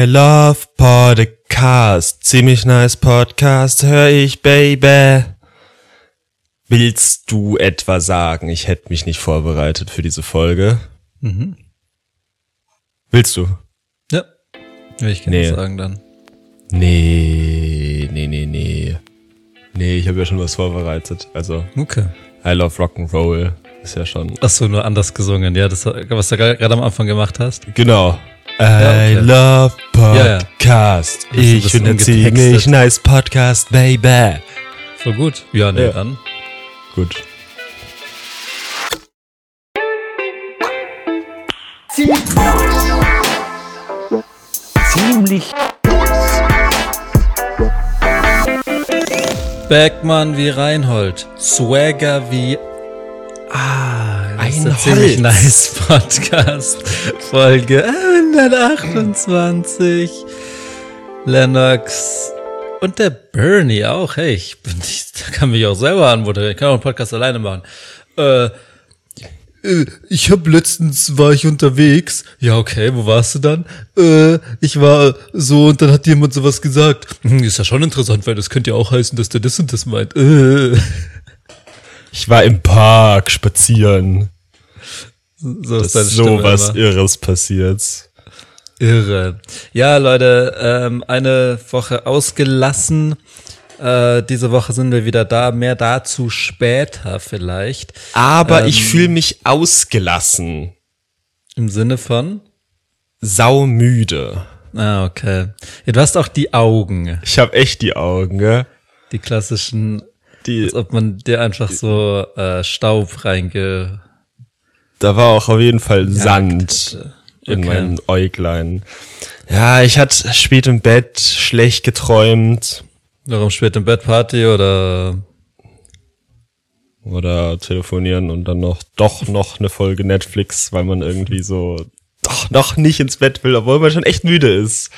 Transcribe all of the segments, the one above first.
I love Podcast. Ziemlich nice Podcast, hör ich, Baby. Willst du etwa sagen, ich hätte mich nicht vorbereitet für diese Folge? Mhm. Willst du? Ja. Ich gerne nee. sagen dann. Nee, nee, nee, nee. Nee, ich habe ja schon was vorbereitet. Also. Okay. I love Rock'n'Roll. Ist ja schon. Ach so, nur anders gesungen. Ja, das, was du gerade am Anfang gemacht hast. Genau. I okay. love Podcast. Ja, ja. Ich finde ziemlich nice Podcast, baby. So gut. Ja, nee, ja. dann. Gut. Ziemlich. Beckmann wie Reinhold. Swagger wie Ah, das ist ein ziemlich nice Podcast. Folge 128. Lennox und der Bernie auch. Hey, ich, bin, ich kann mich auch selber anmoderieren. Ich kann auch einen Podcast alleine machen. Äh, äh, ich hab letztens war ich unterwegs. Ja, okay, wo warst du dann? Äh, ich war so und dann hat jemand sowas gesagt. Hm, ist ja schon interessant, weil das könnte ja auch heißen, dass der das und das meint. Äh. Ich war im Park spazieren. So ist das so was Irres passiert. Irre. Ja, Leute, ähm, eine Woche ausgelassen. Äh, diese Woche sind wir wieder da. Mehr dazu später vielleicht. Aber ähm, ich fühle mich ausgelassen. Im Sinne von? Saumüde. Ah, okay. Ja, du hast auch die Augen. Ich habe echt die Augen, gell? Die klassischen die, Als ob man dir einfach so äh, Staub reinge. Da war auch auf jeden Fall Sand okay. in meinen Äuglein. Ja, ich hatte spät im Bett schlecht geträumt. Warum spät im Bett Party oder? Oder telefonieren und dann noch doch noch eine Folge Netflix, weil man irgendwie so doch noch nicht ins Bett will, obwohl man schon echt müde ist.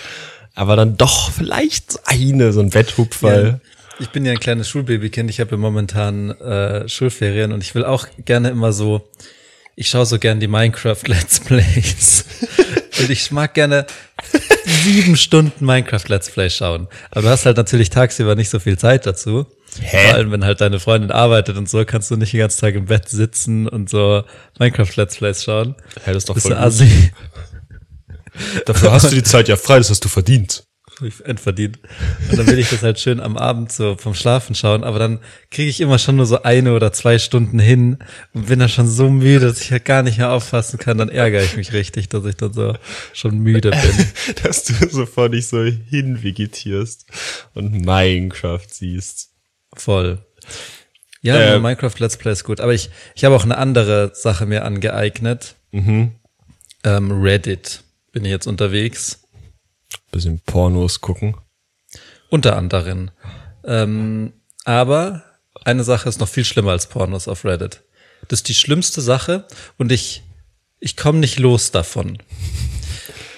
Aber dann doch vielleicht eine, so ein Betthupferl. Ja. Ich bin ja ein kleines Schulbabykind. Ich habe ja momentan äh, Schulferien und ich will auch gerne immer so. Ich schaue so gerne die Minecraft Let's Plays. und ich mag gerne sieben Stunden Minecraft Let's Play schauen. Aber du hast halt natürlich tagsüber nicht so viel Zeit dazu. Hä? Vor allem, wenn halt deine Freundin arbeitet und so, kannst du nicht den ganzen Tag im Bett sitzen und so Minecraft Let's Plays schauen. Hä, das ist doch voll assi. Dafür hast du die Zeit ja frei, das hast du verdient entverdient. Und dann will ich das halt schön am Abend so vom Schlafen schauen, aber dann kriege ich immer schon nur so eine oder zwei Stunden hin und bin dann schon so müde, dass ich halt gar nicht mehr auffassen kann. Dann ärgere ich mich richtig, dass ich dann so schon müde bin. dass du sofort nicht so hinvegetierst und Minecraft siehst. Voll. Ja, äh, Minecraft Let's Play ist gut, aber ich, ich habe auch eine andere Sache mir angeeignet. Mhm. Ähm, Reddit bin ich jetzt unterwegs bisschen Pornos gucken. Unter anderem. Ähm, aber eine Sache ist noch viel schlimmer als Pornos auf Reddit. Das ist die schlimmste Sache und ich, ich komme nicht los davon.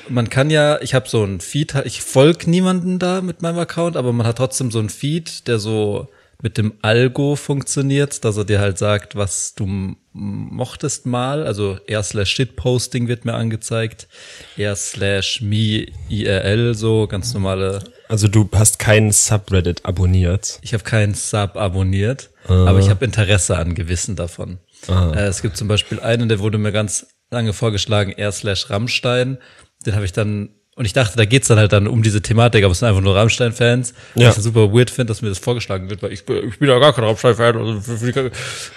Man kann ja, ich habe so ein Feed, ich folge niemanden da mit meinem Account, aber man hat trotzdem so ein Feed, der so mit dem Algo funktioniert, dass er dir halt sagt, was du mochtest mal. Also r slash shitposting wird mir angezeigt, r slash me IRL, so ganz normale. Also du hast keinen Subreddit abonniert? Ich habe keinen Sub abonniert, ah. aber ich habe Interesse an gewissen davon. Ah. Es gibt zum Beispiel einen, der wurde mir ganz lange vorgeschlagen, r slash Rammstein. Den habe ich dann und ich dachte, da geht's dann halt dann um diese Thematik, aber es sind einfach nur Rammstein-Fans. Ja. Was ich super weird finde, dass mir das vorgeschlagen wird, weil ich, ich bin ja gar kein Rammstein-Fan. Also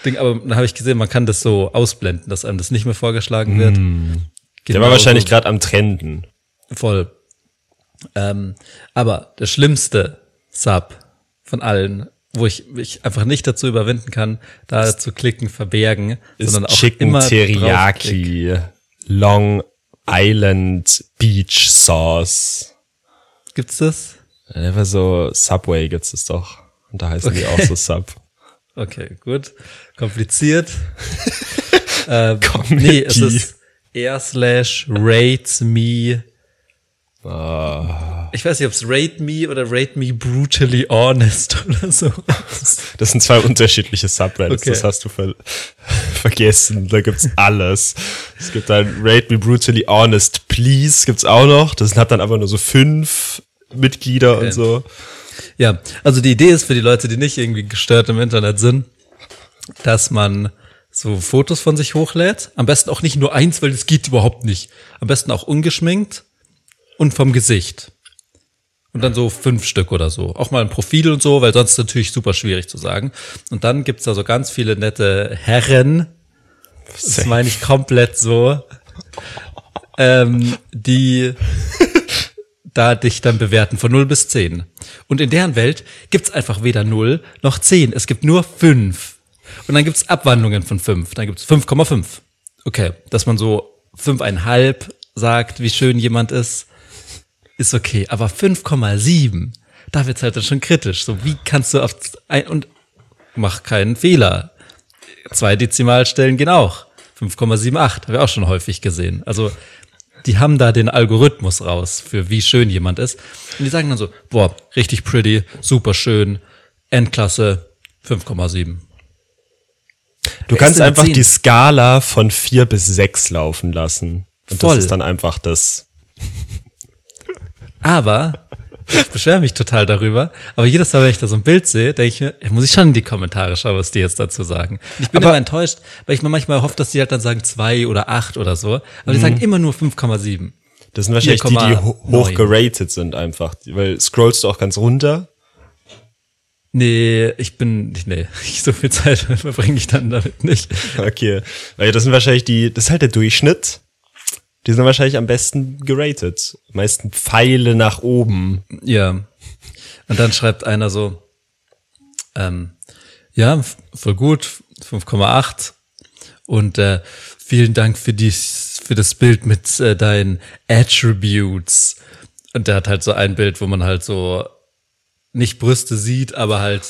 Ding, aber dann habe ich gesehen, man kann das so ausblenden, dass einem das nicht mehr vorgeschlagen wird. Mm. Der war wahrscheinlich gerade am Trenden. Voll. Ähm, aber der schlimmste Sub von allen, wo ich mich einfach nicht dazu überwinden kann, da zu klicken, verbergen, sondern auch Chicken immer Teriyaki Long Island Beach Sauce. Gibt's das? Einfach so Subway gibt's das doch. Und da heißen okay. die auch so Sub. Okay, gut. Kompliziert. ähm, nee, es ist r slash rates me. Oh. Ich weiß nicht, ob es rate me oder rate me brutally honest oder so. Das sind zwei unterschiedliche Subreddits, okay. das hast du ver vergessen. Da gibt's alles. Es gibt ein Rate Me Brutally Honest Please gibt's auch noch. Das hat dann aber nur so fünf Mitglieder Okay. und so. Ja, also die Idee ist für die Leute, die nicht irgendwie gestört im Internet sind, dass man so Fotos von sich hochlädt. Am besten auch nicht nur eins, weil das geht überhaupt nicht. Am besten auch ungeschminkt und vom Gesicht. Und dann so fünf Stück oder so. Auch mal ein Profil und so, weil sonst natürlich super schwierig zu sagen. Und dann gibt's da so ganz viele nette Herren. Das meine ich komplett so. Ähm, die da dich dann bewerten von 0 bis 10. Und in deren Welt gibt's einfach weder 0 noch 10. Es gibt nur 5. Und dann gibt's Abwandlungen von 5. Dann gibt's 5,5. Okay, dass man so 5,5 sagt, wie schön jemand ist, ist okay. Aber 5,7, da wird's halt dann schon kritisch. So, wie kannst du auf ein, und mach keinen Fehler. Zwei Dezimalstellen gehen auch. 5,78, habe ich auch schon häufig gesehen. Also, die haben da den Algorithmus raus, für wie schön jemand ist. Und die sagen dann so, boah, richtig pretty, super schön, Endklasse, 5,7. Du Wer kannst einfach zehn? die Skala von vier bis sechs laufen lassen. Und Voll. das ist dann einfach das. Aber, ich beschwere mich total darüber, aber jedes Mal, wenn ich da so ein Bild sehe, denke ich mir, muss ich schon in die Kommentare schauen, was die jetzt dazu sagen. Ich bin Aber- immer enttäuscht, weil ich mir manchmal hoffe, dass die halt dann sagen zwei oder acht oder so, aber die sagen immer nur 5,7. Das sind wahrscheinlich die, die 4,9. ho hoch geratet sind einfach. Weil scrollst du auch ganz runter. Nee, ich bin, nee, so viel Zeit verbringe ich dann damit nicht. Okay. Weil das sind wahrscheinlich die, das ist halt der Durchschnitt. Die sind wahrscheinlich am besten geratet. Am meisten Pfeile nach oben. Ja. Und dann schreibt einer so, ähm, ja, voll gut, 5,8. Und äh, vielen Dank für dies, für das Bild mit äh, deinen Attributes. Und der hat halt so ein Bild, wo man halt so nicht Brüste sieht, aber halt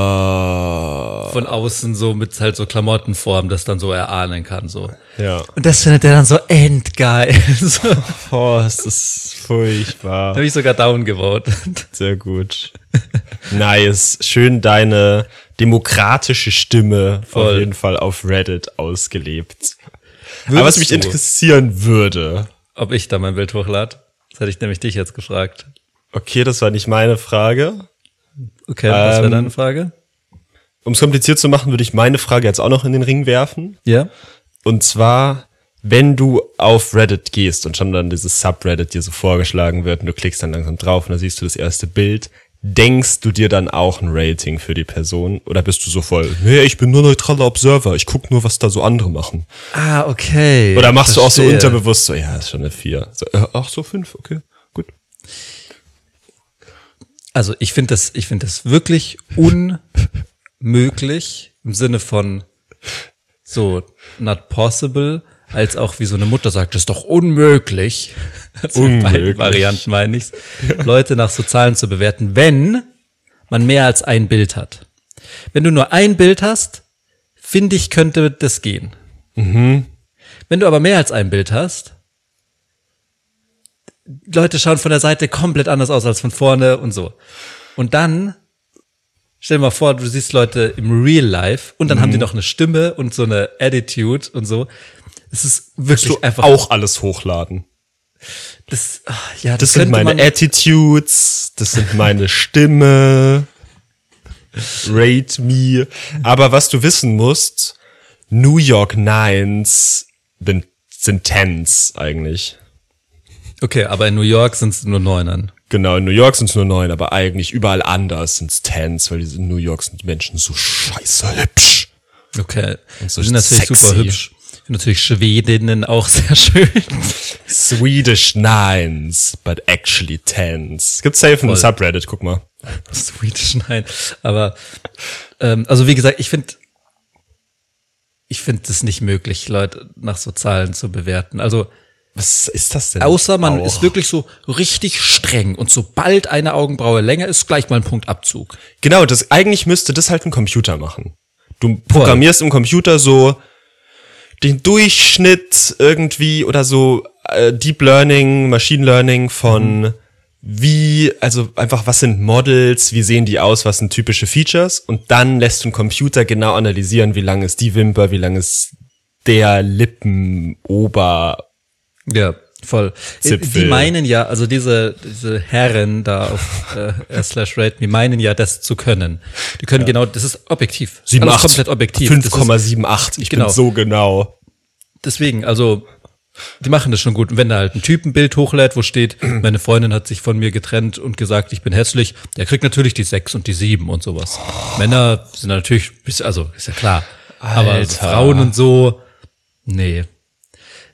Ah. von außen so mit halt so Klamottenform das dann so erahnen kann. So. Ja. Und das findet er dann so endgeil. so. Oh, es ist furchtbar. Habe ich sogar down gewotet. Sehr gut. Nice. Schön deine demokratische Stimme auf Voll. jeden Fall auf Reddit ausgelebt. Aber Würdest was mich du- interessieren würde, Ob ich da mein Bild hochlade? Das hätte ich nämlich dich jetzt gefragt. Okay, das war nicht meine Frage. Okay, was wäre Ähm, deine Frage? Um es kompliziert zu machen, würde ich meine Frage jetzt auch noch in den Ring werfen. Ja. Und zwar, wenn du auf Reddit gehst und schon dann dieses Subreddit dir so vorgeschlagen wird und du klickst dann langsam drauf und dann siehst du das erste Bild, denkst du dir dann auch ein Rating für die Person? Oder bist du so voll, nee, ich bin nur neutraler Observer, ich guck nur, was da so andere machen? Ah, okay. Oder machst du auch so Verstehe. unterbewusst so, ja, ist schon eine vier. So, äh, ach so, fünf, okay, gut. Also ich finde das, ich finde das wirklich unmöglich im Sinne von so not possible, als auch wie so eine Mutter sagt, das ist doch unmöglich. Also in beiden Unmöglich. Varianten meine ich's. Leute nach so Zahlen zu bewerten, wenn man mehr als ein Bild hat. Wenn du nur ein Bild hast, finde ich, könnte das gehen. Mhm. Wenn du aber mehr als ein Bild hast, Leute schauen von der Seite komplett anders aus als von vorne und so. Und dann, stell dir mal vor, du siehst Leute im Real Life und dann haben die Mhm. noch eine Stimme und so eine Attitude und so. Es ist wirklich Du einfach auch alles hochladen. das, ah, ja, Das sind könnte meine Attitudes, das sind meine Stimme. Rate me. Aber was du wissen musst, New York Nines sind, sind Tens eigentlich. Okay, aber in New York sind es nur Neunern. Genau, in New York sind es nur neun, aber eigentlich überall anders sind es Tens, weil in New York sind die Menschen so scheiße hübsch. Okay. so die sind natürlich sexy. super hübsch. Ich finde natürlich Schwedinnen auch sehr schön. Swedish Nines, but actually Tens. Gibt's safe in Voll. Subreddit, guck mal. Swedish nein. Aber ähm, also wie gesagt, ich finde ich finde es nicht möglich, Leute nach so Zahlen zu bewerten. Also Was ist das denn? außer man auch? ist wirklich so richtig streng und sobald eine Augenbraue länger ist, gleich mal ein Punktabzug. Genau, das eigentlich müsste das halt ein Computer machen. Du programmierst im Computer so den Durchschnitt irgendwie oder so äh, Deep Learning, Machine Learning von wie, also einfach, was sind Models, wie sehen die aus, was sind typische Features und dann lässt du einen Computer genau analysieren, wie lang ist die Wimper, wie lang ist der Lippenober. Ja, voll. Zipfel. Die meinen ja, also diese, diese Herren da auf äh, slash rate, die meinen ja, das zu können. Die können genau, das ist objektiv. Alles komplett objektiv. Das ist- 5,78. Ich Genau. bin so genau. Deswegen, also, die machen das schon gut. Und wenn da halt ein Typ ein Bild hochlädt, wo steht, meine Freundin hat sich von mir getrennt und gesagt, ich bin hässlich, der kriegt natürlich die sechs und die sieben und sowas. Männer sind natürlich, also, ist ja klar. Aber Alter. Frauen und so, nee.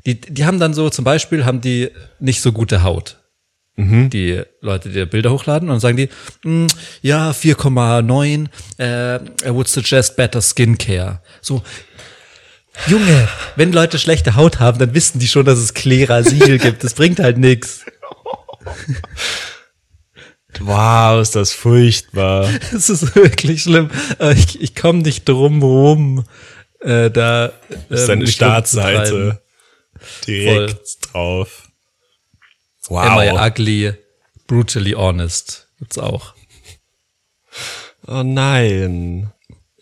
Die, die haben dann so, zum Beispiel haben die nicht so gute Haut. Die Leute, die Bilder hochladen und dann sagen die, "Mm, ja, 4,9, äh, I would suggest better skincare. So, Junge, wenn Leute schlechte Haut haben, dann wissen die schon, dass es Klerasil gibt. Das bringt halt nix. Wow, ist das furchtbar. Das ist wirklich schlimm. Aber Ich, ich komme nicht drum rum, äh, da. Das ist ähm, deine mich Startseite. Direkt drauf. Wow. Am I ugly, brutally honest. Gibt's auch. Oh nein.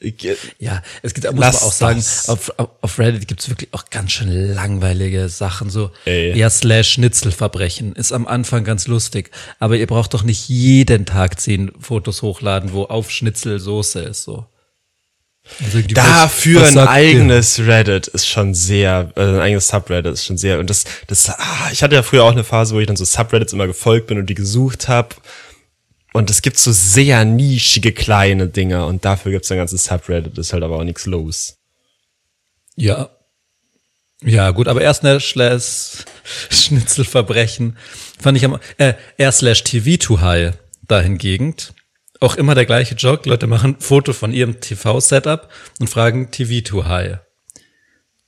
Ich, Ja, es gibt, muss Lass man auch sagen, das. auf, auf Reddit gibt's wirklich auch ganz schön langweilige Sachen, so Ey. ja slash Schnitzelverbrechen ist am Anfang ganz lustig, aber ihr braucht doch nicht jeden Tag zehn Fotos hochladen, wo auf Schnitzel Soße ist, so. Also Dafür was ein sagt ihr? eigenes Reddit ist schon sehr, äh, ein eigenes Subreddit ist schon sehr, und das, das, ah, ich hatte ja früher auch eine Phase, wo ich dann so Subreddits immer gefolgt bin und die gesucht habe. Und es gibt so sehr nischige kleine Dinger und dafür gibt's ein ganzes Subreddit, ist halt aber auch nichts los. Ja. Ja, gut, aber erst slash Schnitzelverbrechen fand ich am, äh, er slash TV too high dahingegen. Auch immer der gleiche Joke. Leute machen ein Foto von ihrem TV-Setup und fragen TV too high.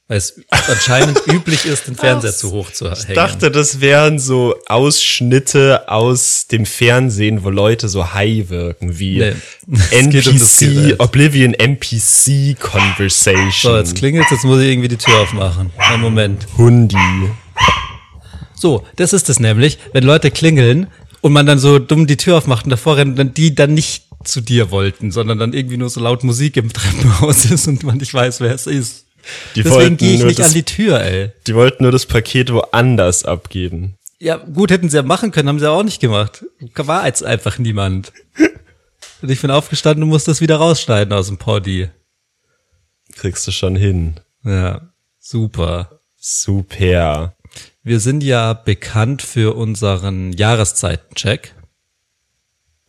Weil es anscheinend üblich ist, den Fernseher zu hoch zu hängen. Ich dachte, das wären so Ausschnitte aus dem Fernsehen, wo Leute so high wirken, wie Nee. Um NPC, Gerät. Oblivion NPC Conversation. so, jetzt klingelt jetzt muss ich irgendwie die Tür aufmachen. Einen Moment. Hundi. So, das ist es nämlich, wenn Leute klingeln und man dann so dumm die Tür aufmacht und davor rennen, dann die dann nicht zu dir wollten, sondern dann irgendwie nur so laut Musik im Treppenhaus ist und man nicht weiß, wer es ist. Die Deswegen gehe ich nicht das- an die Tür, ey. Die wollten nur das Paket woanders abgeben. Ja, gut, hätten sie ja machen können, haben sie auch nicht gemacht. War jetzt einfach niemand. Und ich bin aufgestanden und muss das wieder rausschneiden aus dem Poddy. Kriegst du schon hin. Ja, super. Super. Wir sind ja bekannt für unseren Jahreszeitencheck,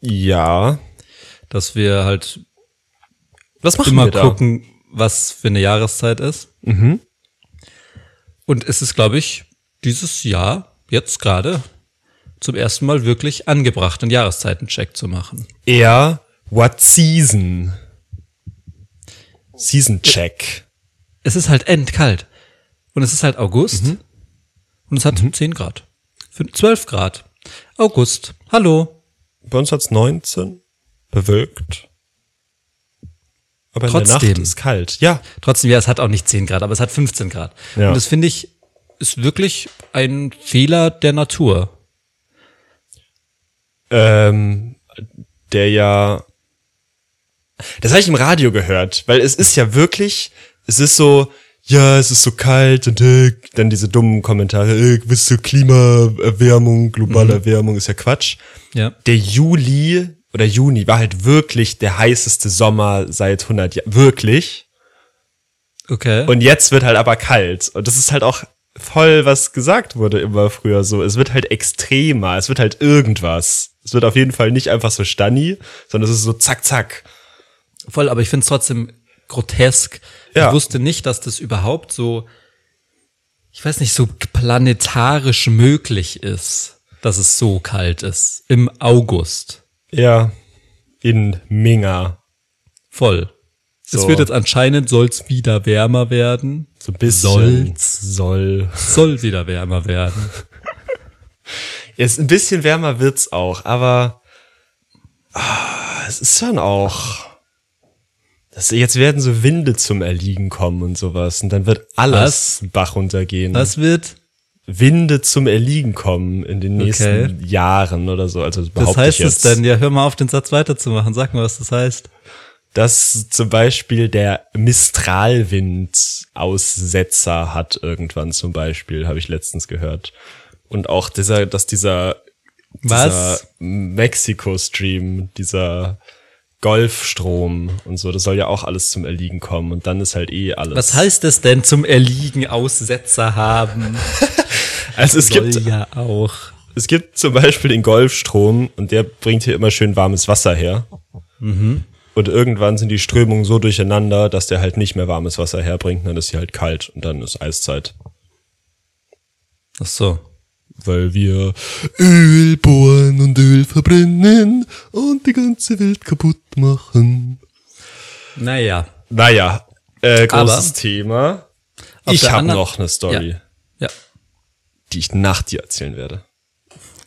Ja. dass wir halt Was machen immer wir gucken, was für eine Jahreszeit ist. Mhm. Und es ist, glaube ich, dieses Jahr, jetzt gerade, zum ersten Mal wirklich angebracht, einen Jahreszeitencheck zu machen. Eher What Season? Season Check. Es ist halt endkalt. Und es ist halt August. Mhm. Und es hat 10 Grad. Fün- 12 Grad. August. Hallo. Bei uns hat's 19. Bewölkt. Aber in der Trotzdem. Nacht ist kalt. Ja. Trotzdem, ja, es hat auch nicht 10 Grad, aber es hat 15 Grad. Ja. Und das finde ich, ist wirklich ein Fehler der Natur. ähm, der ja, das habe ich im Radio gehört, weil es ist ja wirklich, es ist so, ja, es ist so kalt und äh, dann diese dummen Kommentare, äh, wisst ihr, Klimaerwärmung, globale Erwärmung ist ja Quatsch. Ja. Der Juli oder Juni war halt wirklich der heißeste Sommer seit 100 Jahren, wirklich. Okay. Und jetzt wird halt aber kalt. Und das ist halt auch voll, was gesagt wurde immer früher so. Es wird halt extremer, es wird halt irgendwas. Es wird auf jeden Fall nicht einfach so Stanni, sondern es ist so zack, zack. Voll, aber ich finde es trotzdem grotesk. Ja. Ich wusste nicht, dass das überhaupt so, ich weiß nicht, so planetarisch möglich ist, dass es so kalt ist. Im August. Ja, in Minga. Voll. Es So. wird jetzt anscheinend, soll's wieder wärmer werden. So ein bisschen. Soll's. Soll. Soll wieder wärmer werden. Jetzt ein bisschen wärmer wird's auch, aber ah, es ist schon auch. Das, jetzt werden so Winde zum Erliegen kommen und sowas. Und dann wird alles Bach runtergehen. Was wird? Winde zum Erliegen kommen in den nächsten Okay. Jahren oder so. Also Was behaupte heißt es denn? Ja, hör mal auf, den Satz weiterzumachen. Sag mal, was das heißt. dass zum Beispiel der Mistralwind Aussetzer hat irgendwann zum Beispiel, habe ich letztens gehört. Und auch dieser, dass dieser, dieser Was? Mexiko-Stream, dieser Golfstrom und so, das soll ja auch alles zum Erliegen kommen und dann ist halt eh alles. Was heißt es denn zum Erliegen Aussetzer haben? Also es gibt, Soll ja auch. es gibt zum Beispiel den Golfstrom und der bringt hier immer schön warmes Wasser her. Und irgendwann sind die Strömungen so durcheinander, dass der halt nicht mehr warmes Wasser herbringt, dann ist hier halt kalt und dann ist Eiszeit. Ach so. Weil wir Öl bohren und Öl verbrennen und die ganze Welt kaputt machen. Naja. Naja, äh, großes Aber Thema. Ich habe noch eine Story, Ja. Ja. die ich nach dir erzählen werde.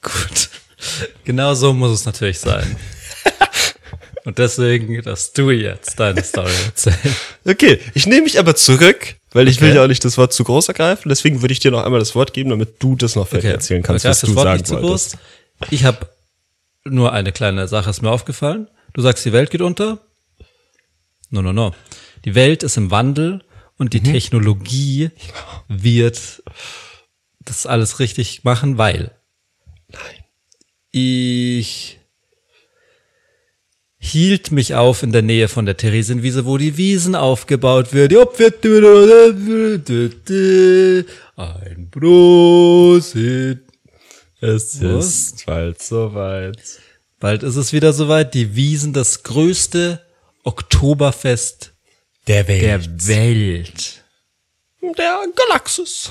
Gut. Genau so muss es natürlich sein. Und deswegen, dass du jetzt deine Story erzählen. Okay, ich nehme mich aber zurück, weil ich Okay. will ja auch nicht das Wort zu groß ergreifen. Deswegen würde ich dir noch einmal das Wort geben, damit du das noch fertig erzählen kannst, was du Wort sagen nicht zu wolltest. groß. Ich habe nur eine kleine Sache ist mir aufgefallen. Du sagst, die Welt geht unter. No, no, no. Die Welt ist im Wandel und Mhm. die Technologie wird das alles richtig machen, weil ich hielt mich auf in der Nähe von der Theresienwiese, wo die Wiesen aufgebaut wird. Ein Prosit. Es Was? ist bald soweit. Bald ist es wieder soweit. Die Wiesen, das größte Oktoberfest Der Welt. der Welt. der Galaxis.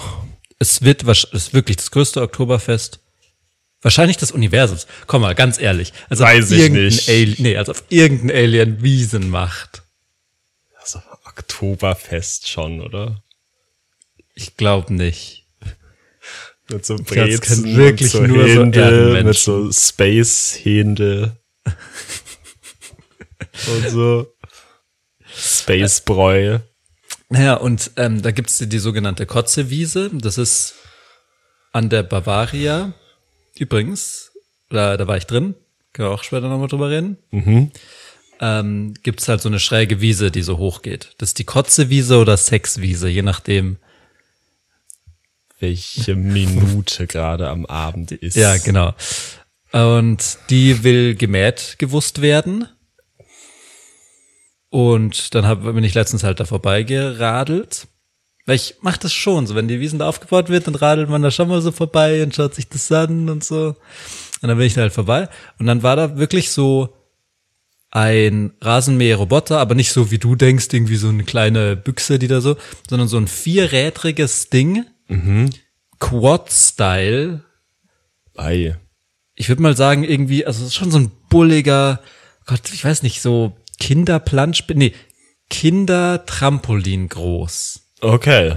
Es wird es ist wirklich das größte Oktoberfest. Wahrscheinlich des Universums. Komm mal, ganz ehrlich. Als ob Weiß ich nicht. Alien, nee, als ob irgendein Alien Wiesen macht. Also Oktoberfest schon, oder? Ich glaube nicht. Mit so Brezen kann wirklich so nur so Händel, Erdenmenschen. mit so Space-Händel. und so Space-Bräu. Naja, und ähm, da gibt's die, die sogenannte Kotzewiese. Das ist an der Bavaria. Übrigens, da, da war ich drin. Können wir auch später nochmal drüber reden. Ähm, gibt's halt so eine schräge Wiese, die so hoch geht. Das ist die Kotzewiese oder Sexwiese, je nachdem. Welche Minute gerade am Abend ist. Ja, genau. Und die will gemäht gewusst werden. Und dann hab, bin ich letztens halt da vorbeigeradelt. Weil ich mach das schon, so wenn die Wiesen da aufgebaut wird, dann radelt man da schon mal so vorbei und schaut sich das an und so. Und dann bin ich da halt vorbei. Und dann war da wirklich so ein Rasenmäher-Roboter, aber nicht so wie du denkst, irgendwie so eine kleine Büchse, die da so, sondern so ein vierrädriges Ding, Quad-Style, Ei. ich würde mal sagen, irgendwie, also es ist schon so ein bulliger, Gott, ich weiß nicht, so Kinderplansch, nee, Kindertrampolin groß. Okay.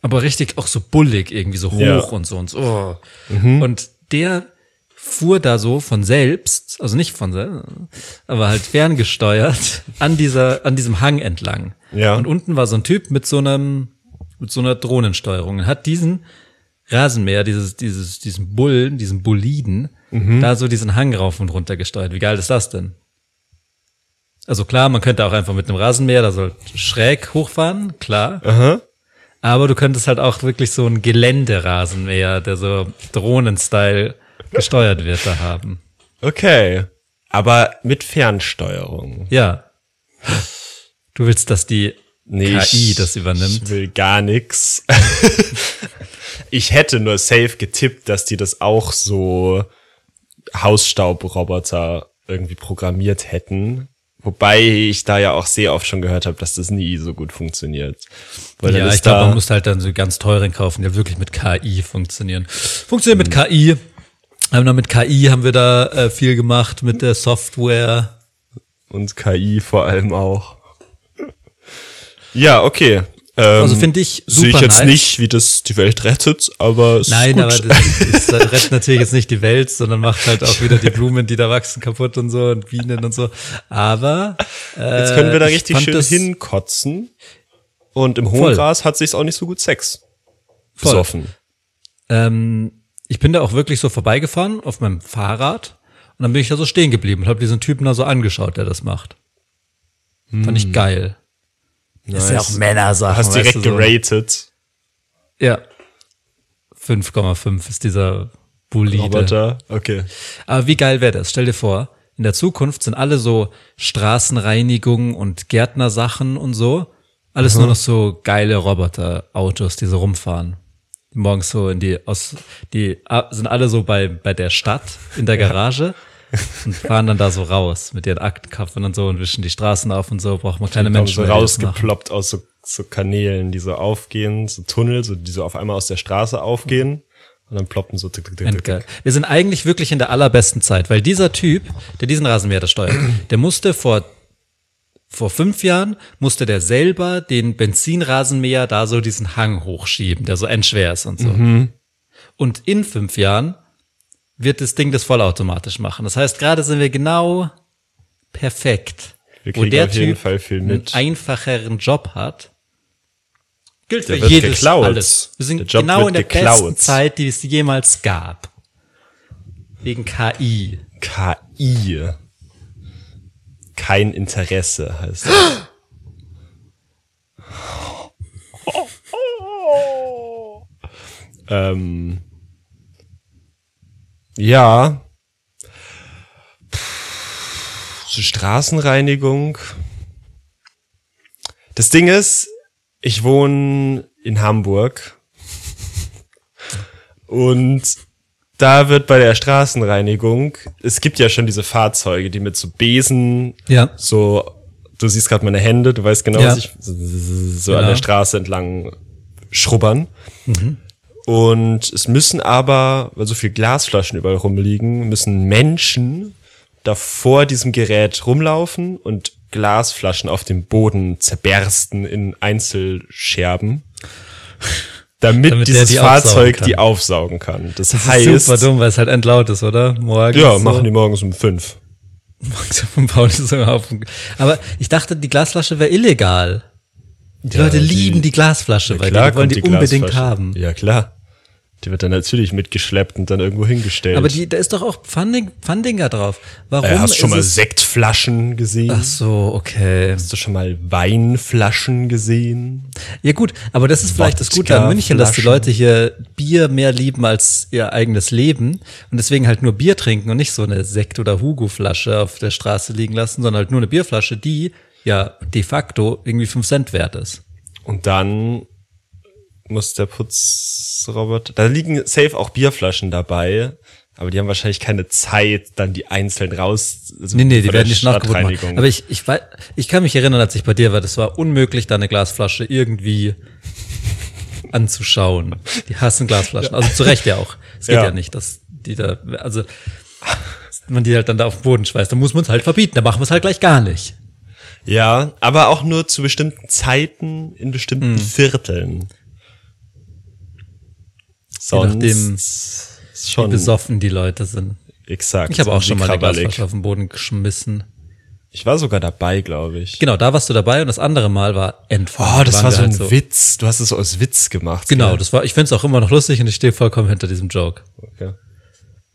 Aber richtig auch so bullig, irgendwie so hoch Ja. und so und so. Oh. Und der fuhr da so von selbst, also nicht von selbst, aber halt ferngesteuert an dieser, an diesem Hang entlang. Ja. Und unten war so ein Typ mit so einem, mit so einer Drohnensteuerung und hat diesen Rasenmäher, dieses, dieses, diesen Bullen, diesen Boliden, da so diesen Hang rauf und runter gesteuert. Wie geil ist das denn? Also klar, man könnte auch einfach mit einem Rasenmäher da so schräg hochfahren, klar. Aha. Aber du könntest halt auch wirklich so einen Geländerasenmäher, der so Drohnen-Style gesteuert wird, da haben. Okay. Aber mit Fernsteuerung. Ja. Du willst, dass die Nee, KI ich- das übernimmt? Ich will gar nix. ich hätte nur safe getippt, dass die das auch so Hausstaubroboter irgendwie programmiert hätten. Wobei ich da ja auch sehr oft schon gehört habe, dass das nie so gut funktioniert. Weil dann ja, ich glaube, man muss halt dann so ganz teuren kaufen, die wirklich mit KI funktionieren. Funktioniert mit KI. Haben da mit KI haben wir da äh, viel gemacht mit der Software. und KI vor allem auch. Ja, okay. Ähm, Also finde ich Sehe ich super jetzt nice. nicht, wie das die Welt rettet, aber es Nein, ist aber gut. das, das rettet natürlich jetzt nicht die Welt, sondern macht halt auch wieder die Blumen, die da wachsen, kaputt und so und Bienen und so. Aber äh, Jetzt können wir da ich richtig schön hinkotzen. Und im hohen Voll. Gras hat sich's auch nicht so gut Sex Voll. besoffen. Ähm, ich bin da auch wirklich so vorbeigefahren auf meinem Fahrrad und dann bin ich da so stehen geblieben und habe diesen Typen da so angeschaut, der das macht. Fand ich geil. Ist ja auch Männersache. Hast direkt weißt du, so. geratet. Ja. 5,5 ist dieser Bolide. Roboter. Okay. Aber wie geil wäre das? Stell dir vor, in der Zukunft sind alle so Straßenreinigung und Gärtnersachen und so. Alles nur noch so geile Roboterautos, die so rumfahren. Die morgens so in die, aus, die ah, sind alle so bei, bei der Stadt in der Garage und fahren dann da so raus mit ihren Aktenkaffen und so und wischen die Straßen auf und so. Braucht man keine Kommen Menschen so die rausgeploppt aus so, so Kanälen, die so aufgehen, so Tunnel, so, die so auf einmal aus der Straße aufgehen. Und dann ploppen so. tick, tick, tick. Endgeil. Wir sind eigentlich wirklich in der allerbesten Zeit, weil dieser Typ, der diesen Rasenmäher da steuert, der musste vor, vor fünf Jahren, musste der selber den Benzinrasenmäher da so diesen Hang hochschieben, der so endschwer ist und so. Und in fünf Jahren wird das Ding das vollautomatisch machen. Das heißt, gerade sind wir genau perfekt. Wir wo kriegen der auf jeden Typ Fall viel einen mit. einfacheren Job hat. Gilt Der für jedes geklaut. alles. Wir sind genau in der geklaut. besten Zeit, die es jemals gab. Wegen KI. KI. Kein Interesse heißt das. ähm, ja. So Straßenreinigung. Das Ding ist, ich wohne in Hamburg und da wird bei der Straßenreinigung, es gibt ja schon diese Fahrzeuge, die mit so Besen, Ja. so, du siehst gerade meine Hände, du weißt genau, Ja. was ich so an Genau. der Straße entlang schrubbern. Und es müssen aber, weil so viel Glasflaschen überall rumliegen, müssen Menschen da vor diesem Gerät rumlaufen und Glasflaschen auf dem Boden zerbersten in Einzelscherben, damit, Damit dieses die aufsaugen Fahrzeug kann. die aufsaugen kann. Das, Das heißt, ist super dumm, weil es halt endlaut ist, oder? Morgens. ja, so. machen die morgens um fünf. vom Bauen die so auf. Aber ich dachte, die Glasflasche wäre illegal. Die Ja, Leute die- lieben die Glasflasche, weil die, die wollen kommt die, unbedingt haben. Ja, klar. Die wird dann natürlich mitgeschleppt und dann irgendwo hingestellt. Aber die, da ist doch auch Pfanding, Pfandinger drauf. Warum äh, hast du schon mal Sektflaschen gesehen? Ach so, okay. Hast du schon mal Weinflaschen gesehen? Ja gut, aber das ist vielleicht das Gute an München, dass die. Leute hier Bier mehr lieben als ihr eigenes Leben und deswegen halt nur Bier trinken und nicht so eine Sekt- oder Hugo-Flasche auf der Straße liegen lassen, sondern halt nur eine Bierflasche, die ja de facto irgendwie 5 Cent wert ist. Und dann muss der Putzroboter. Da liegen safe auch Bierflaschen dabei, aber die haben wahrscheinlich keine Zeit, dann die einzeln raus. Also Nee, nee, die werden nicht nachgebaut machen. Aber ich, ich, weiß, ich kann mich erinnern, als ich bei dir war, das war unmöglich, da eine Glasflasche irgendwie anzuschauen. Die hassen Glasflaschen. Also zu Recht ja auch. Es geht ja. Ja. nicht, dass die da, also man die halt dann da auf den Boden schweißt. Da muss man es halt verbieten. Da machen wir es halt gleich gar nicht. Ja, aber auch nur zu bestimmten Zeiten in Hm. bestimmten Vierteln. nachdem, Sonst ist Wie schon besoffen die Leute sind. exakt. Ich habe auch wie schon mal eine. Glasflasche auf den Boden geschmissen. Ich war sogar dabei, glaube ich. Genau, da warst du dabei und das andere Mal war Endfall. Oh, das Da war so ein halt Witz. Du hast es so aus Witz gemacht. Genau, gell? das war, ich find's auch immer noch lustig und ich stehe vollkommen hinter diesem Joke. Okay.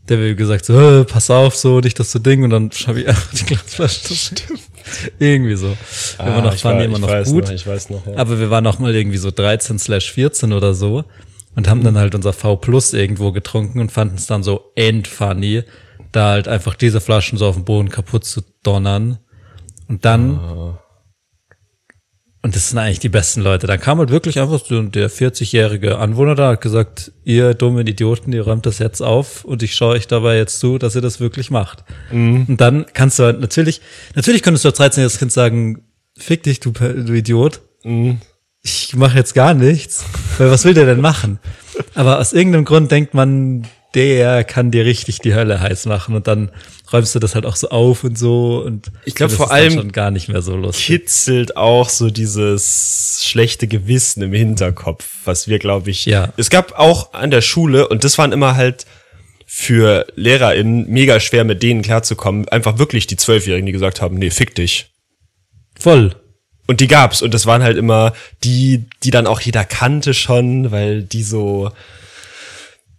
Der will gesagt so, pass auf, so, nicht das so Ding und dann schau ich einfach die Glasflasche. Stimmt. irgendwie so. Wir waren noch, Ah, waren war- immer noch gut. noch, ich weiß noch, ja. Aber wir waren noch mal irgendwie so 13 slash 14 oder so und haben dann halt unser V Plus irgendwo getrunken und fanden es dann so endfunny, da halt einfach diese Flaschen so auf dem Boden kaputt zu donnern. Und dann, Ah. Und das sind eigentlich die besten Leute. Dann kam halt wirklich einfach so der 40-jährige Anwohner da, hat gesagt, ihr dummen Idioten, ihr räumt das jetzt auf und ich schaue euch dabei jetzt zu, dass ihr das wirklich macht. Mhm. Und dann kannst du halt natürlich, natürlich könntest du als 13-jähriges Kind sagen, fick dich, du, du Idiot. Mhm. Ich mache jetzt gar nichts. Weil was will der denn machen? Aber aus irgendeinem Grund denkt man, der kann dir richtig die Hölle heiß machen und dann räumst du das halt auch so auf und so und Ich glaub, das vor allem schon gar nicht mehr so lustig. kitzelt auch so dieses schlechte Gewissen im Hinterkopf, was wir, glaube ich, Ja. es gab auch an der Schule, und das waren immer halt für LehrerInnen mega schwer, mit denen klarzukommen, einfach wirklich die Zwölfjährigen, die gesagt haben, nee, fick dich. Voll. Und die gab's, und das waren halt immer die, die dann auch jeder kannte schon, weil die so,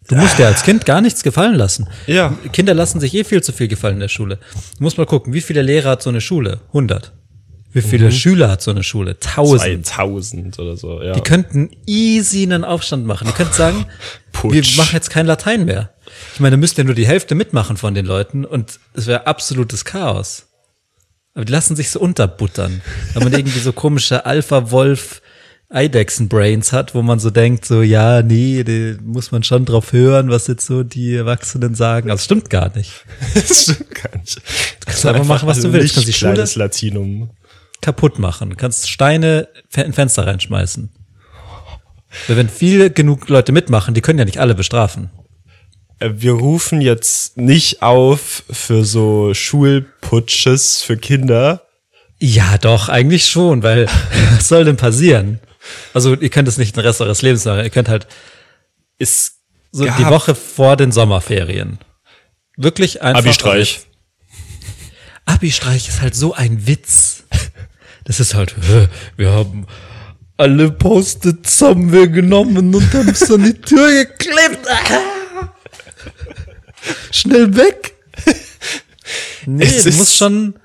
Du musst dir als Kind gar nichts gefallen lassen. Ja. Kinder lassen sich eh viel zu viel gefallen in der Schule. Du musst mal gucken, wie viele Lehrer hat so eine Schule? 100. Wie viele Mhm. Schüler hat so eine Schule? 1000. 2000 oder so, ja. Die könnten easy einen Aufstand machen. Die könnten sagen, wir machen jetzt kein Latein mehr. Ich meine, da müsste ja nur die Hälfte mitmachen von den Leuten und es wäre absolutes Chaos. Aber die lassen sich so unterbuttern. Weil man irgendwie so komische Alpha-Wolf Eidechsen-Brains hat, wo man so denkt, so, ja, nee, muss man schon drauf hören, was jetzt so die Erwachsenen sagen. Aber es stimmt gar nicht. das stimmt gar nicht. Du kannst einfach machen, was du willst. Du kannst die Schule- kleines Latinum. kaputt machen. Du kannst Steine in Fenster reinschmeißen. Weil wenn viele genug Leute mitmachen, die können ja nicht alle bestrafen. Äh, Wir rufen jetzt nicht auf für so Schulputsches für Kinder. Ja, doch, eigentlich schon, weil was soll denn passieren? Also ihr könnt es nicht den Rest eures Lebens machen. Ihr könnt halt Es so gab die Woche vor den Sommerferien. Wirklich einfach. Abi-Streich. Abi-Streich ist halt so ein Witz. Das ist halt, wir haben alle Post-its haben wir genommen und haben es an die Tür geklebt. Schnell weg. Nee, Es du ist- musst schon,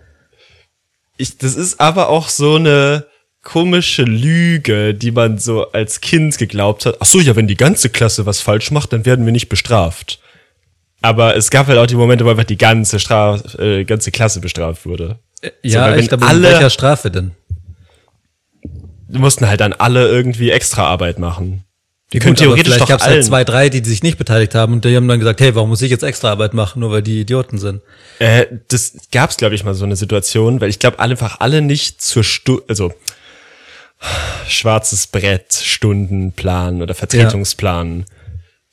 Ich, das ist aber auch so eine komische Lüge, die man so als Kind geglaubt hat. Ach so, ja, wenn die ganze Klasse was falsch macht, dann werden wir nicht bestraft. Aber es gab halt auch die Momente, wo einfach die ganze Straf, äh, ganze Klasse bestraft wurde. ja, weil wenn echt, aber alle- welcher Strafe denn? Die mussten halt dann alle irgendwie extra Arbeit machen. Die können theoretisch vielleicht doch gab es allen. halt zwei, drei, die sich nicht beteiligt haben und die haben dann gesagt, hey, warum muss ich jetzt extra Arbeit machen, nur weil die Idioten sind? Äh, das gab's, glaube ich, mal so eine Situation, weil ich glaube, einfach alle nicht zur Stu also schwarzes Brett, Stundenplan oder Vertretungsplan.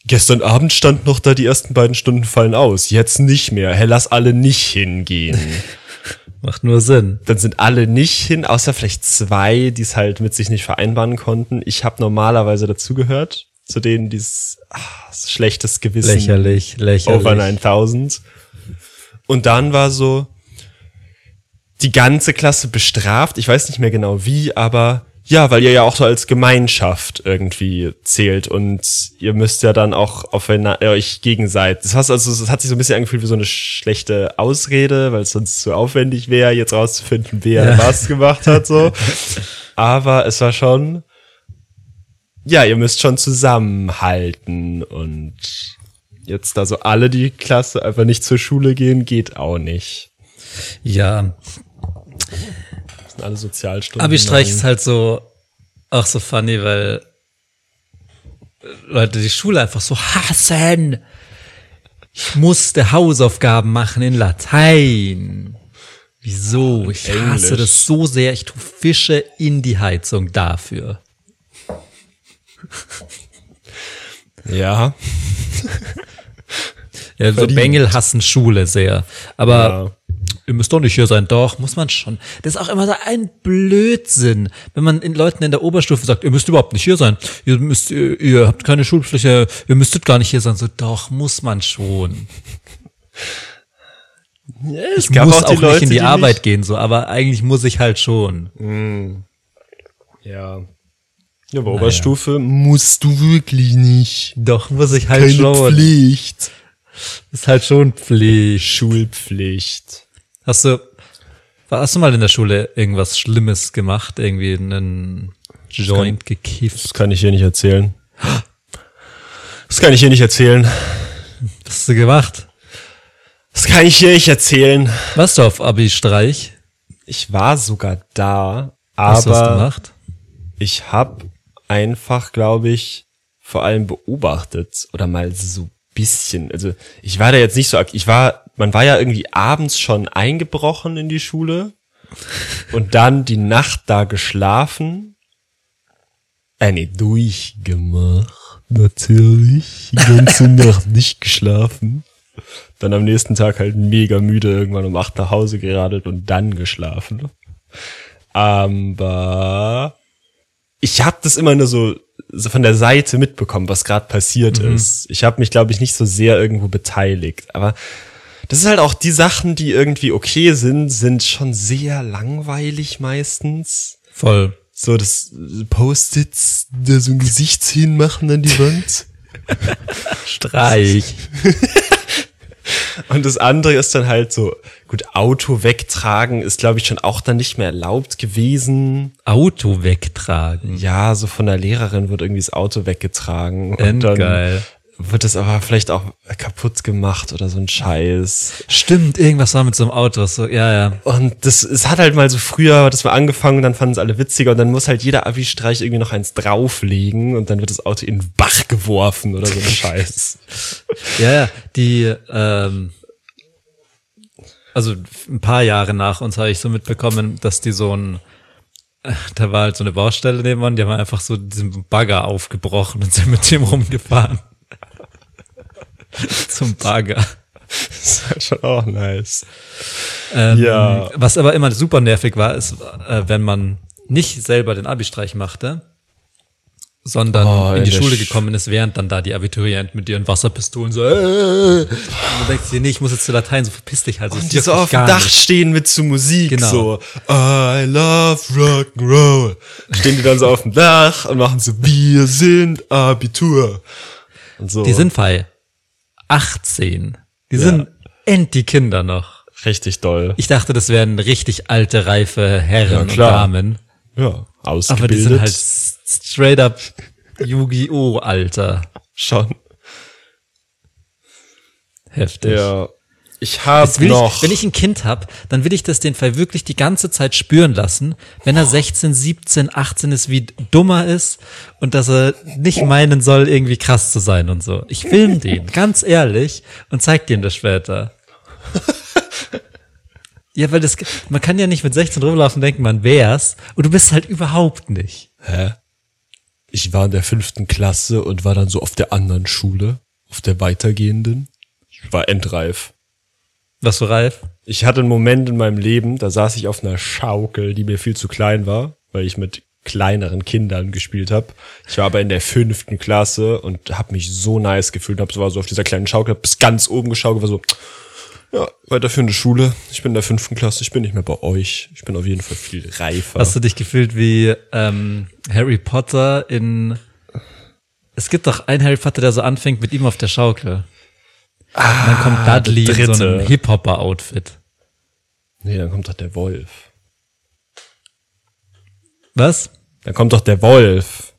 Gestern Abend stand noch da, die ersten beiden Stunden fallen aus. Jetzt nicht mehr. Hey, lass alle nicht hingehen. Macht nur Sinn. Dann sind alle nicht hin, außer vielleicht zwei, die es halt mit sich nicht vereinbaren konnten. Ich habe normalerweise dazugehört, zu denen dieses ah, schlechtes Gewissen. Lächerlich, lächerlich. Over 9000. Und dann war so die ganze Klasse bestraft. Ich weiß nicht mehr genau wie, aber ja, weil ihr ja auch so als Gemeinschaft irgendwie zählt und ihr müsst ja dann auch aufeinander, äh, euch gegenseitig. Das heißt also, es hat sich so ein bisschen angefühlt wie so eine schlechte Ausrede, weil es sonst zu aufwendig wäre, jetzt rauszufinden, wer Ja. was gemacht hat, so. Aber es war schon, ja, ihr müsst schon zusammenhalten und jetzt da so alle die Klasse einfach nicht zur Schule gehen, geht auch nicht. Ja, Sind alle Sozialstunden. Abi-Streich ist halt so, auch so funny, weil Leute die Schule einfach so hassen. Ich musste Hausaufgaben machen in Latein. Wieso? Ich hasse das so sehr. Ich tue Fische in die Heizung dafür. Ja. Ja, so. Bengel hassen Schule sehr. Aber. Ihr müsst doch nicht hier sein. Doch, muss man schon. Das ist auch immer so ein Blödsinn, wenn man den Leuten in der Oberstufe sagt, ihr müsst überhaupt nicht hier sein. Ihr müsst, ihr, ihr habt keine Schulpflicht, ihr müsstet gar nicht hier sein. So, doch, muss man schon. Es Ich muss auch nicht in die, Arbeit gehen, so, aber eigentlich muss ich halt schon. Ja. Ja, aber Oberstufe musst du wirklich nicht. Doch, muss ich halt Keine schon. Pflicht. Ist halt schon Pflicht. Schulpflicht. Hast du, hast du mal in der Schule irgendwas Schlimmes gemacht? Irgendwie einen Joint gekifft? Das kann ich hier nicht erzählen. Das kann ich hier nicht erzählen. Was hast du gemacht? Das kann ich hier nicht erzählen. Warst du auf Abi-Streich? Ich war sogar da, Was hast du aber gemacht? ich habe einfach, glaube ich, vor allem beobachtet oder mal so bisschen. Also ich war da jetzt nicht so. Ich war, man war ja irgendwie abends schon eingebrochen in die Schule und dann die Nacht da geschlafen. Äh, nee, durchgemacht. Natürlich. Die ganze Nacht nicht geschlafen. Dann am nächsten Tag halt mega müde irgendwann um acht nach Hause geradelt und dann geschlafen. Aber ich habe das immer nur so von der Seite mitbekommen, was gerade passiert ist. Ich habe mich, glaube ich, nicht so sehr irgendwo beteiligt. Aber das ist halt auch die Sachen, die irgendwie okay sind, sind schon sehr langweilig meistens. Voll. So das Post-its, da so ein Gesicht hinmachen an die Wand. Streich. Und das andere ist dann halt so, gut, Auto wegtragen ist, glaube ich, schon auch dann nicht mehr erlaubt gewesen. Auto wegtragen. Ja, so von der Lehrerin wird irgendwie das Auto weggetragen. Und dann Endgeil. wird es aber vielleicht auch kaputt gemacht oder so ein Scheiß. Stimmt, irgendwas war mit so einem Auto. So, ja, ja. Und das, es hat halt mal so früher, das mal angefangen und dann fanden es alle witziger und dann muss halt jeder Abi-Streich irgendwie noch eins drauflegen und dann wird das Auto in den Bach geworfen oder so ein Scheiß. Ja, ja. Die, ähm, also ein paar Jahre nach uns habe ich so mitbekommen, dass die so ein, da war halt so eine Baustelle nebenan, die haben einfach so diesen Bagger aufgebrochen und sind mit dem rumgefahren. Zum Bagger. Das ist halt schon auch nice. Ähm, Ja. Was aber immer super nervig war, ist, äh, wenn man nicht selber den Abi-Streich machte, sondern Oh, in die Schule Sch- gekommen ist, während dann da die Abiturienten mit ihren Wasserpistolen so, äh, und du denkst dir, nee, ich muss jetzt zu Latein, so verpiss dich halt. das Und die so auf dem Dach nicht. stehen mit zu Musik, Genau. so I love Rock'n'Roll. Stehen die dann so auf dem Dach und machen so, wir sind Abitur. Und so. Die sind frei. 18. Die sind end die Kinder noch. richtig doll. Ich dachte, das wären richtig alte, reife Herren Ja, und. Damen. Ja, ausgebildet. Aber die sind halt straight up Yu-Gi-Oh! Alter. schon. Heftig. Ja. Ich habe noch. ich, wenn ich ein Kind hab, dann will ich das den Fall wirklich die ganze Zeit spüren lassen, wenn er 16, 17, 18 ist, wie dumm er ist und dass er nicht meinen soll, irgendwie krass zu sein und so. Ich film den, ganz ehrlich, und zeig dir das später. Ja, weil das, man kann ja nicht mit 16 rumlaufen und denken, man wär's, und du bist halt überhaupt nicht. Hä? Ich war in der fünften Klasse und war dann so auf der anderen Schule, auf der weitergehenden. Ich war endreif. Was für reif? Ich hatte einen Moment in meinem Leben, da saß ich auf einer Schaukel, die mir viel zu klein war, weil ich mit kleineren Kindern gespielt habe. Ich war aber in der fünften Klasse und habe mich so nice gefühlt, hab so war so auf dieser kleinen Schaukel, bis ganz oben geschaukelt, war so, ja, weiterführende Schule. Ich bin in der fünften Klasse, ich bin nicht mehr bei euch. Ich bin auf jeden Fall viel reifer. Hast du dich gefühlt wie ähm, Harry Potter in. Es gibt doch einen Harry Potter, der so anfängt mit ihm auf der Schaukel. und dann kommt Dudley der in so einem Hip-Hopper-Outfit. nee, dann kommt doch der Wolf. Was? Dann kommt doch der Wolf.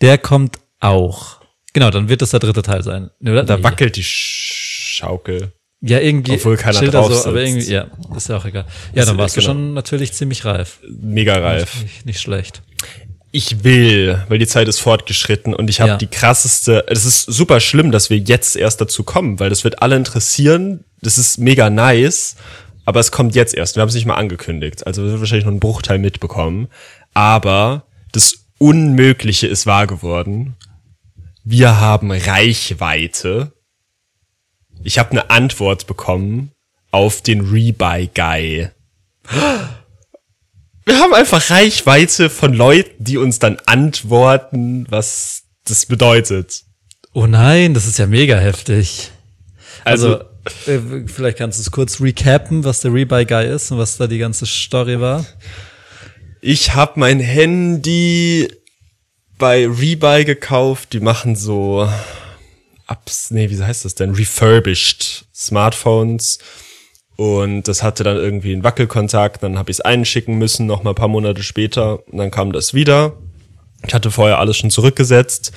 Der kommt auch. Genau, dann wird das der dritte Teil sein. Ne, oder? Da Nee. wackelt die Schaukel. Ja, irgendwie. Obwohl keiner Schilder drauf so, aber sitzt. irgendwie, ja, ist ja auch egal. Ja, dann warst du genau. schon natürlich ziemlich reif. Mega reif. Nicht, nicht schlecht. Ich will, weil die Zeit ist fortgeschritten und ich habe Ja. die krasseste. Es ist super schlimm, dass wir jetzt erst dazu kommen, weil das wird alle interessieren. Das ist mega nice, aber es kommt jetzt erst. Wir haben es nicht mal angekündigt, also wir werden wahrscheinlich nur einen Bruchteil mitbekommen. Aber das Unmögliche ist wahr geworden. Wir haben Reichweite. Ich habe eine Antwort bekommen auf den Rebuy Guy. Wir haben einfach Reichweite von Leuten, die uns dann antworten, was das bedeutet. Oh nein, das ist ja mega heftig. Also, Also, äh, vielleicht kannst du es kurz recappen, was der Rebuy Guy ist und was da die ganze Story war. ich habe mein Handy bei Rebuy gekauft. Die machen so Ups, nee, wie heißt das denn? Refurbished Smartphones. Und das hatte dann irgendwie einen Wackelkontakt. Dann habe ich es einschicken müssen, noch mal ein paar Monate später. Und dann kam das wieder. Ich hatte vorher alles schon zurückgesetzt.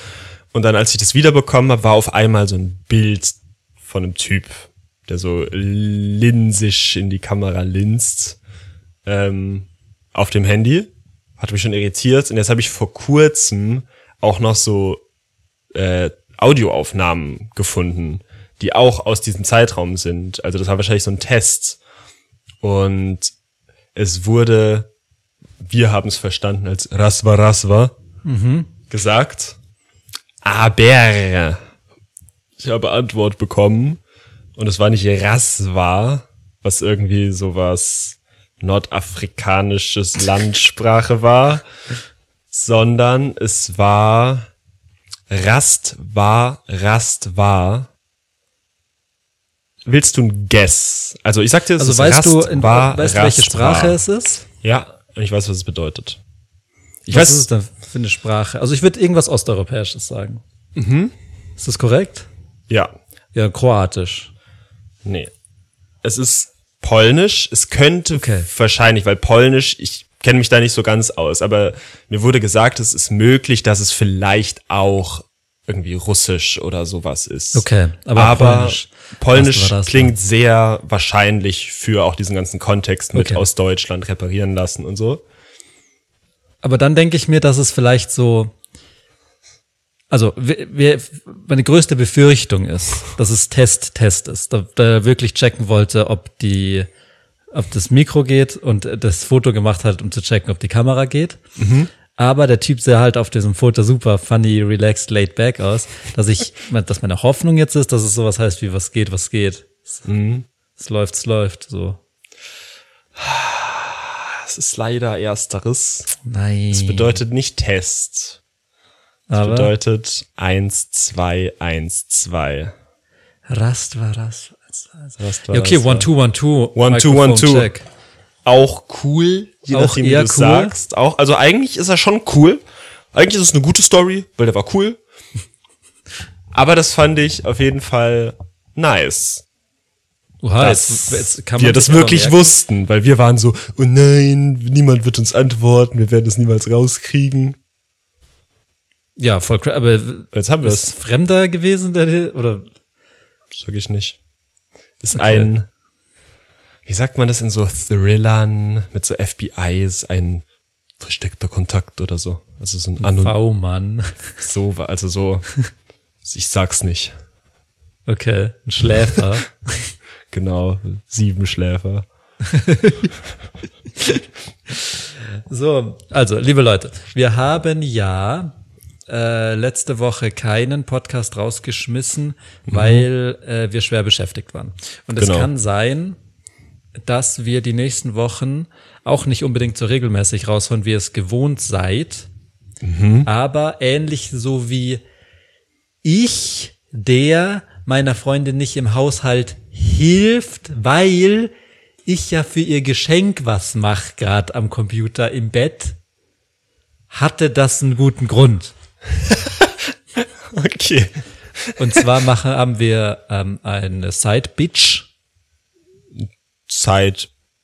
Und dann, als ich das wiederbekommen habe, war auf einmal so ein Bild von einem Typ, der so linsisch in die Kamera linst, ähm, auf dem Handy. Hat mich schon irritiert. Und jetzt habe ich vor kurzem auch noch so äh, Audioaufnahmen gefunden, die auch aus diesem Zeitraum sind. Also das war wahrscheinlich so ein Test. Und es wurde, wir haben es verstanden als Raswa Raswa gesagt. Aber ich habe Antwort bekommen und es war nicht Raswa, was irgendwie sowas nordafrikanisches Landsprache war, sondern es war Rast war, Rast war. Willst du ein Guess? Also ich sag dir, es Also ist weißt Rast du, in, war, weißt du, welche Rast Sprache war. es ist? Ja, ich weiß, was es bedeutet. Ich Was weiß, ist es denn für eine Sprache? Also ich würde irgendwas Osteuropäisches sagen. Ist das korrekt? Ja. Ja, kroatisch. Nee. Es ist polnisch. Es könnte Okay. wahrscheinlich, weil polnisch, ich kenne mich da nicht so ganz aus, aber mir wurde gesagt, es ist möglich, dass es vielleicht auch irgendwie russisch oder sowas ist. Okay, aber aber, polnisch. polnisch, war das klingt sehr wahrscheinlich für auch diesen ganzen Kontext mit Okay. aus Deutschland reparieren lassen und so. Aber dann denke ich mir, dass es vielleicht so, also wir, wir, meine größte Befürchtung ist, dass es Test Test ist, da, da er wirklich checken wollte, ob die, ob das Mikro geht und das Foto gemacht hat, um zu checken, ob die Kamera geht. Aber der Typ sah halt auf diesem Foto super funny, relaxed, laid back aus, dass ich, dass meine Hoffnung jetzt ist, dass es sowas heißt wie was geht, was geht. Es, es läuft, es läuft, so. Das ist leider ersteres. Nein. Das bedeutet nicht Test. Aber bedeutet 1, 2, 1, 2. Rast war Rast. War Ja, okay, one, two, one, two. One, two, one, two. check. Auch cool, je Auch nachdem, wie du cool. sagst. Auch, also eigentlich ist er schon cool. Eigentlich ist es eine gute Story, weil der war cool. Aber das fand ich auf jeden Fall nice. Oha, jetzt, jetzt kann man wir das wirklich merken. wussten, weil wir waren so, oh nein, niemand wird uns antworten, wir werden es niemals rauskriegen. Ja, voll aber Jetzt haben wir ist es. Fremder gewesen, der oder Sag ich nicht. Ist Okay. ein, wie sagt man das in so Thrillern mit so FBIs, ein versteckter Kontakt oder so. Also so ein Anon V-Mann. so, also so, ich sag's nicht. Okay, ein Schläfer. Genau, sieben Schläfer. so, also, liebe Leute, wir haben ja äh, letzte Woche keinen Podcast rausgeschmissen, weil äh, wir schwer beschäftigt waren. Und es Genau. kann sein, dass wir die nächsten Wochen auch nicht unbedingt so regelmäßig raushauen, wie ihr es gewohnt seid. Aber ähnlich so wie ich, der meiner Freundin nicht im Haushalt hilft, weil ich ja für ihr Geschenk was mache, gerade am Computer im Bett, hatte das einen guten Grund. Okay. Und zwar machen, haben wir ähm, eine Side-Bitch, Side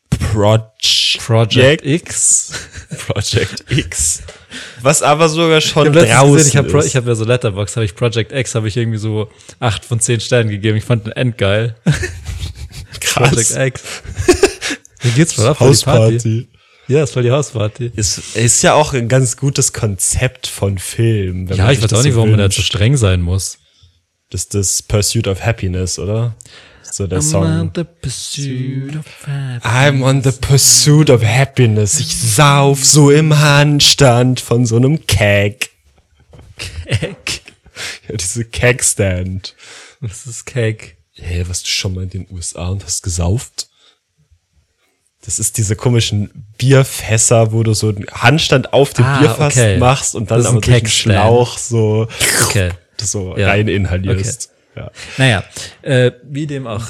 Project, Project X. Project X. Was aber sogar schon Ich habe draußen gesehen, ich habe Pro- ist. ich hab ja so Letterbox, habe ich Project X, habe ich irgendwie so acht von zehn Sternen gegeben. Ich fand den Endgeil. Project Krass. X. Wie geht's voll ab? Party. Hausparty. Ja, ist voll die Hausparty. Ist, ist ja auch ein ganz gutes Konzept von Film. Ja, ich weiß auch nicht, warum man da so streng sein muss. Das ist das Pursuit of Happiness, oder? So der Song. the pursuit of happiness. I'm on the pursuit of happiness. Ich sauf so im Handstand von so einem Keg. Ja, diese Keg-Stand. Das ist Cake. Hey, warst du schon mal in den USA und hast gesauft? Das ist diese komischen Bierfässer, wo du so einen Handstand auf dem Ah, Bierfass okay. machst und dann aber durch den. Schlauch so, Okay. so Ja. rein inhalierst. Ja. Naja, äh, wie dem auch.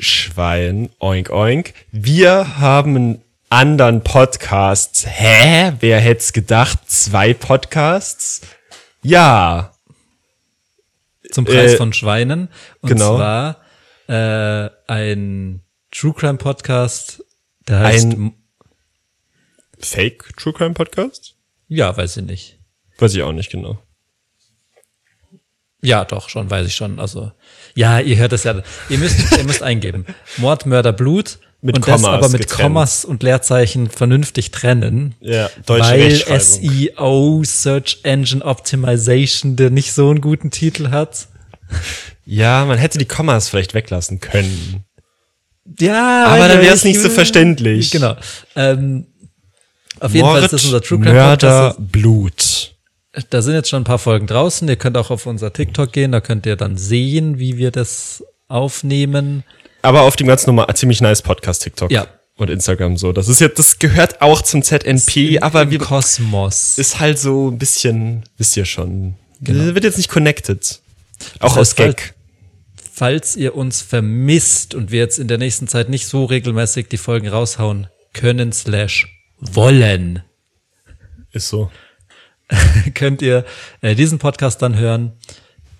Schwein, oink oink. Wir haben einen anderen Podcast. Hä? Wer hätt's gedacht? Zwei Podcasts? Ja. Zum Preis Äh, von Schweinen. Und genau. zwar äh, ein True Crime Podcast, der heißt. Ein- Fake True Crime Podcast? ja, weiß ich nicht. Weiß ich auch nicht genau. Ja, doch, schon, weiß ich schon. Also, ja, ihr hört es ja. Ihr müsst, ihr müsst eingeben. Mord, Mörder, Blut. Mit und das Kommas aber mit getrennt. Kommas und Leerzeichen vernünftig trennen. Ja, deutsche weil. SEO, Search Engine Optimization, der nicht so einen guten Titel hat. Ja, man hätte die Kommas vielleicht weglassen können. Ja, Aber dann wär's ich- nicht so verständlich. Genau. Ähm, auf jeden Fall ist das unser True Crime Mörder, Podcast. Blut. Da sind jetzt schon ein paar Folgen draußen. Ihr könnt auch auf unser TikTok gehen, da könnt ihr dann sehen, wie wir das aufnehmen. Aber auf dem ganz normal, ziemlich nice Podcast TikTok. Ja. Und Instagram so. Das ist jetzt, das gehört auch zum ZNP, aber wir, Kosmos. ist halt so ein bisschen, wisst ihr schon. Wird jetzt nicht connected. Auch Das aus heißt, halt- Gag. Falls ihr uns vermisst und wir jetzt in der nächsten Zeit nicht so regelmäßig die Folgen raushauen können slash wollen, Ist so. könnt ihr äh, diesen Podcast dann hören.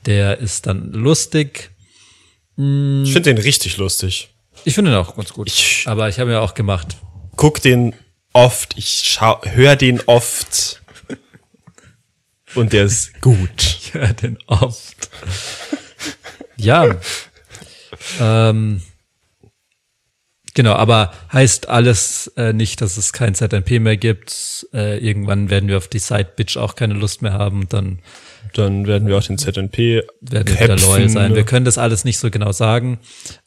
Der ist dann lustig. Ich finde den richtig lustig. Ich finde ihn auch ganz gut. Ich- Aber ich habe ja auch gemacht. Guck den oft, ich schau, hör den oft. Und der ist gut. Ich höre den oft. Ja. ähm, genau, aber heißt alles äh, nicht, dass es kein ZNP mehr gibt. Äh, irgendwann werden wir auf die Side-Bitch auch keine Lust mehr haben. Dann Dann werden wir auch den ZNP werden wir wieder loyal sein. Wir können das alles nicht so genau sagen.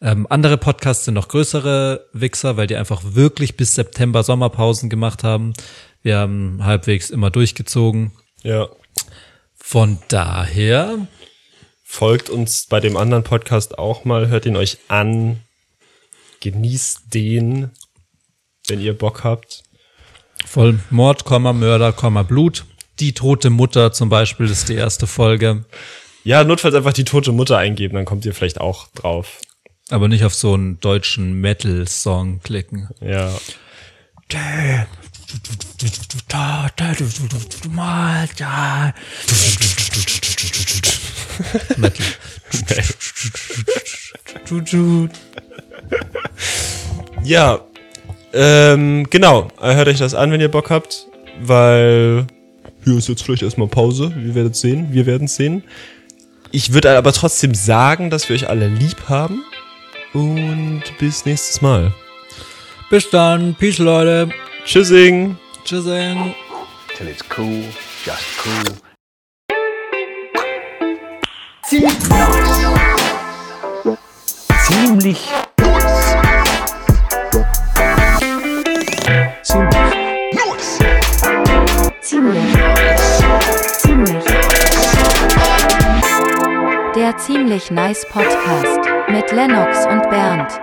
Ähm, andere Podcasts sind noch größere Wichser, weil die einfach wirklich bis September Sommerpausen gemacht haben. Wir haben halbwegs immer durchgezogen. Ja. Von daher, Folgt uns bei dem anderen Podcast auch mal, hört ihn euch an. Genießt den, wenn ihr Bock habt. voll Mord, Komma, Mörder, Komma, Blut. Die tote Mutter zum Beispiel ist die erste Folge. Ja, notfalls einfach die tote Mutter eingeben, dann kommt ihr vielleicht auch drauf. Aber nicht auf so einen deutschen Metal-Song klicken. Ja. Metal. Ja, ähm, genau. Hört euch das an, wenn ihr Bock habt, weil hier ist jetzt vielleicht erstmal Pause. Wir werden es sehen. Wir werden es sehen. Ich würde aber trotzdem sagen, dass wir euch alle lieb haben. Und bis nächstes Mal. Bis dann. Peace, Leute. Tschüssing. Tschüssing. till it's cool, just cool. Ziemlich Ziemlich. Der ziemlich nice Podcast mit Lennox und Bernd.